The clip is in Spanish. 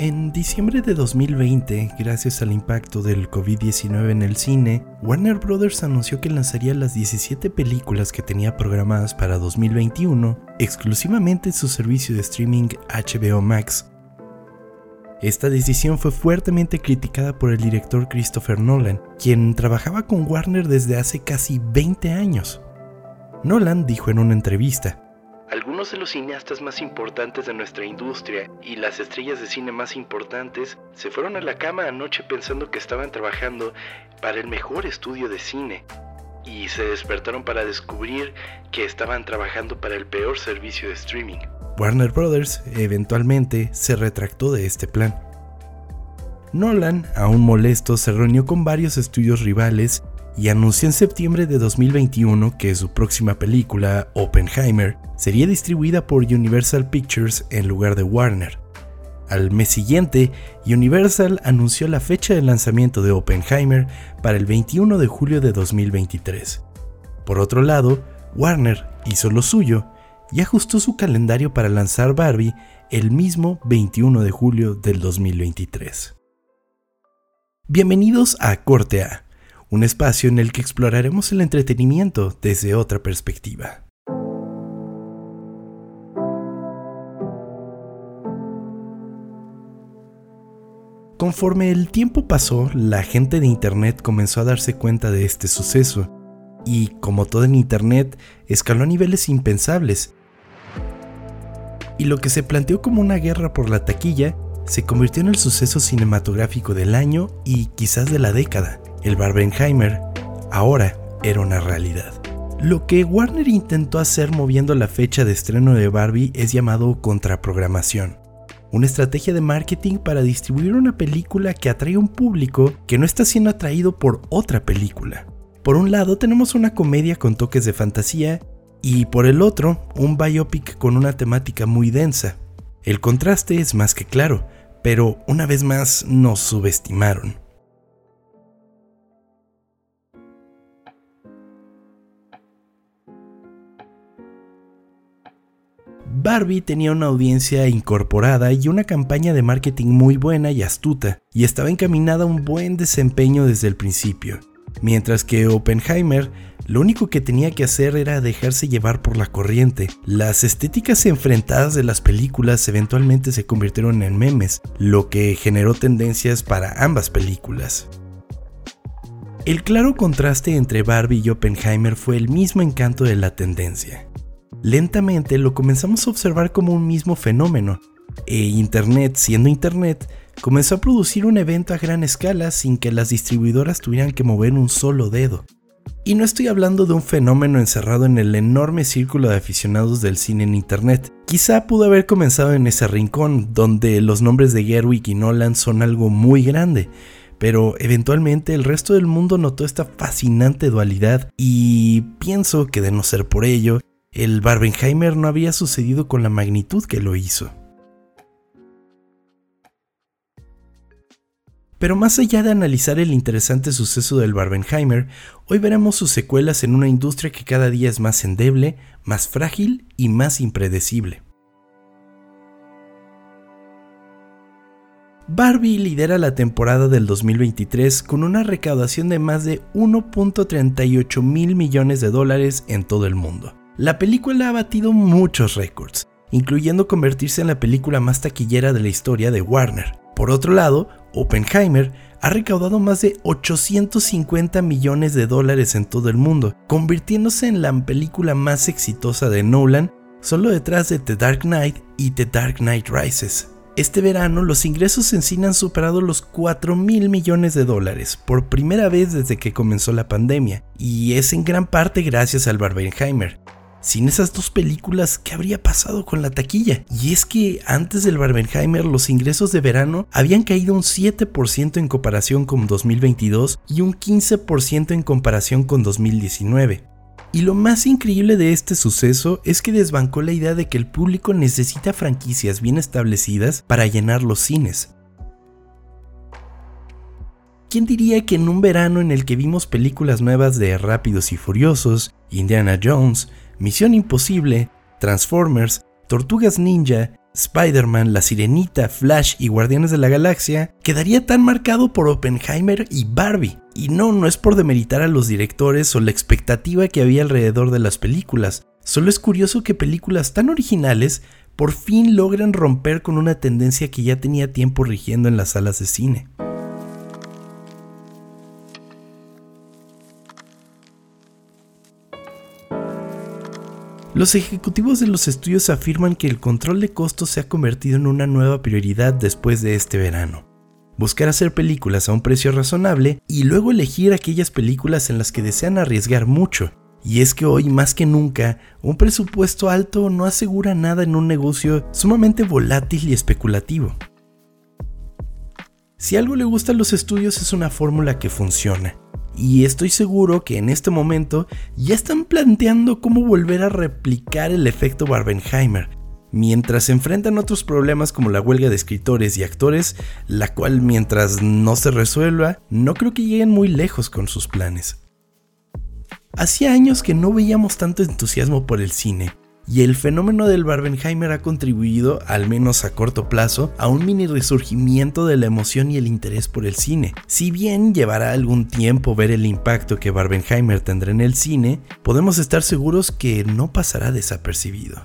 En diciembre de 2020, gracias al impacto del COVID-19 en el cine, Warner Bros. anunció que lanzaría las 17 películas que tenía programadas para 2021 exclusivamente en su servicio de streaming HBO Max. Esta decisión fue fuertemente criticada por el director Christopher Nolan, quien trabajaba con Warner desde hace casi 20 años. Nolan dijo en una entrevista, algunos de los cineastas más importantes de nuestra industria y las estrellas de cine más importantes se fueron a la cama anoche pensando que estaban trabajando para el mejor estudio de cine y se despertaron para descubrir que estaban trabajando para el peor servicio de streaming. Warner Brothers eventualmente se retractó de este plan. Nolan, aún molesto, se reunió con varios estudios rivales y anunció en septiembre de 2021 que su próxima película, Oppenheimer, sería distribuida por Universal Pictures en lugar de Warner. Al mes siguiente, Universal anunció la fecha de lanzamiento de Oppenheimer para el 21 de julio de 2023. Por otro lado, Warner hizo lo suyo y ajustó su calendario para lanzar Barbie el mismo 21 de julio del 2023. Bienvenidos a Corte A un espacio en el que exploraremos el entretenimiento desde otra perspectiva. Conforme el tiempo pasó, la gente de Internet comenzó a darse cuenta de este suceso, y como todo en Internet, escaló a niveles impensables. Y lo que se planteó como una guerra por la taquilla se convirtió en el suceso cinematográfico del año y quizás de la década. El Barbenheimer ahora era una realidad. Lo que Warner intentó hacer moviendo la fecha de estreno de Barbie es llamado contraprogramación, una estrategia de marketing para distribuir una película que atrae a un público que no está siendo atraído por otra película. Por un lado tenemos una comedia con toques de fantasía y por el otro un biopic con una temática muy densa. El contraste es más que claro, pero una vez más nos subestimaron. Barbie tenía una audiencia incorporada y una campaña de marketing muy buena y astuta, y estaba encaminada a un buen desempeño desde el principio. Mientras que Oppenheimer lo único que tenía que hacer era dejarse llevar por la corriente. Las estéticas enfrentadas de las películas eventualmente se convirtieron en memes, lo que generó tendencias para ambas películas. El claro contraste entre Barbie y Oppenheimer fue el mismo encanto de la tendencia. Lentamente lo comenzamos a observar como un mismo fenómeno, e Internet, siendo Internet, comenzó a producir un evento a gran escala sin que las distribuidoras tuvieran que mover un solo dedo. Y no estoy hablando de un fenómeno encerrado en el enorme círculo de aficionados del cine en Internet. Quizá pudo haber comenzado en ese rincón, donde los nombres de Gerwig y Nolan son algo muy grande, pero eventualmente el resto del mundo notó esta fascinante dualidad y pienso que de no ser por ello, el Barbenheimer no había sucedido con la magnitud que lo hizo. Pero más allá de analizar el interesante suceso del Barbenheimer, hoy veremos sus secuelas en una industria que cada día es más endeble, más frágil y más impredecible. Barbie lidera la temporada del 2023 con una recaudación de más de 1.38 mil millones de dólares en todo el mundo. La película ha batido muchos récords, incluyendo convertirse en la película más taquillera de la historia de Warner. Por otro lado, Oppenheimer ha recaudado más de 850 millones de dólares en todo el mundo, convirtiéndose en la película más exitosa de Nolan, solo detrás de The Dark Knight y The Dark Knight Rises. Este verano los ingresos en cine han superado los 4 mil millones de dólares por primera vez desde que comenzó la pandemia, y es en gran parte gracias al Barbenheimer, sin esas dos películas, ¿qué habría pasado con la taquilla? Y es que antes del Barbenheimer los ingresos de verano habían caído un 7% en comparación con 2022 y un 15% en comparación con 2019. Y lo más increíble de este suceso es que desbancó la idea de que el público necesita franquicias bien establecidas para llenar los cines. ¿Quién diría que en un verano en el que vimos películas nuevas de Rápidos y Furiosos, Indiana Jones, Misión Imposible, Transformers, Tortugas Ninja, Spider-Man, La Sirenita, Flash y Guardianes de la Galaxia quedaría tan marcado por Oppenheimer y Barbie. Y no, no es por demeritar a los directores o la expectativa que había alrededor de las películas, solo es curioso que películas tan originales por fin logran romper con una tendencia que ya tenía tiempo rigiendo en las salas de cine. Los ejecutivos de los estudios afirman que el control de costos se ha convertido en una nueva prioridad después de este verano. Buscar hacer películas a un precio razonable y luego elegir aquellas películas en las que desean arriesgar mucho. Y es que hoy más que nunca, un presupuesto alto no asegura nada en un negocio sumamente volátil y especulativo. Si algo le gusta a los estudios es una fórmula que funciona, y estoy seguro que en este momento ya están planteando cómo volver a replicar el efecto Barbenheimer, mientras se enfrentan otros problemas como la huelga de escritores y actores, la cual mientras no se resuelva, no creo que lleguen muy lejos con sus planes. Hacía años que no veíamos tanto entusiasmo por el cine, y el fenómeno del Barbenheimer ha contribuido, al menos a corto plazo, a un mini resurgimiento de la emoción y el interés por el cine. Si bien llevará algún tiempo ver el impacto que Barbenheimer tendrá en el cine, podemos estar seguros que no pasará desapercibido.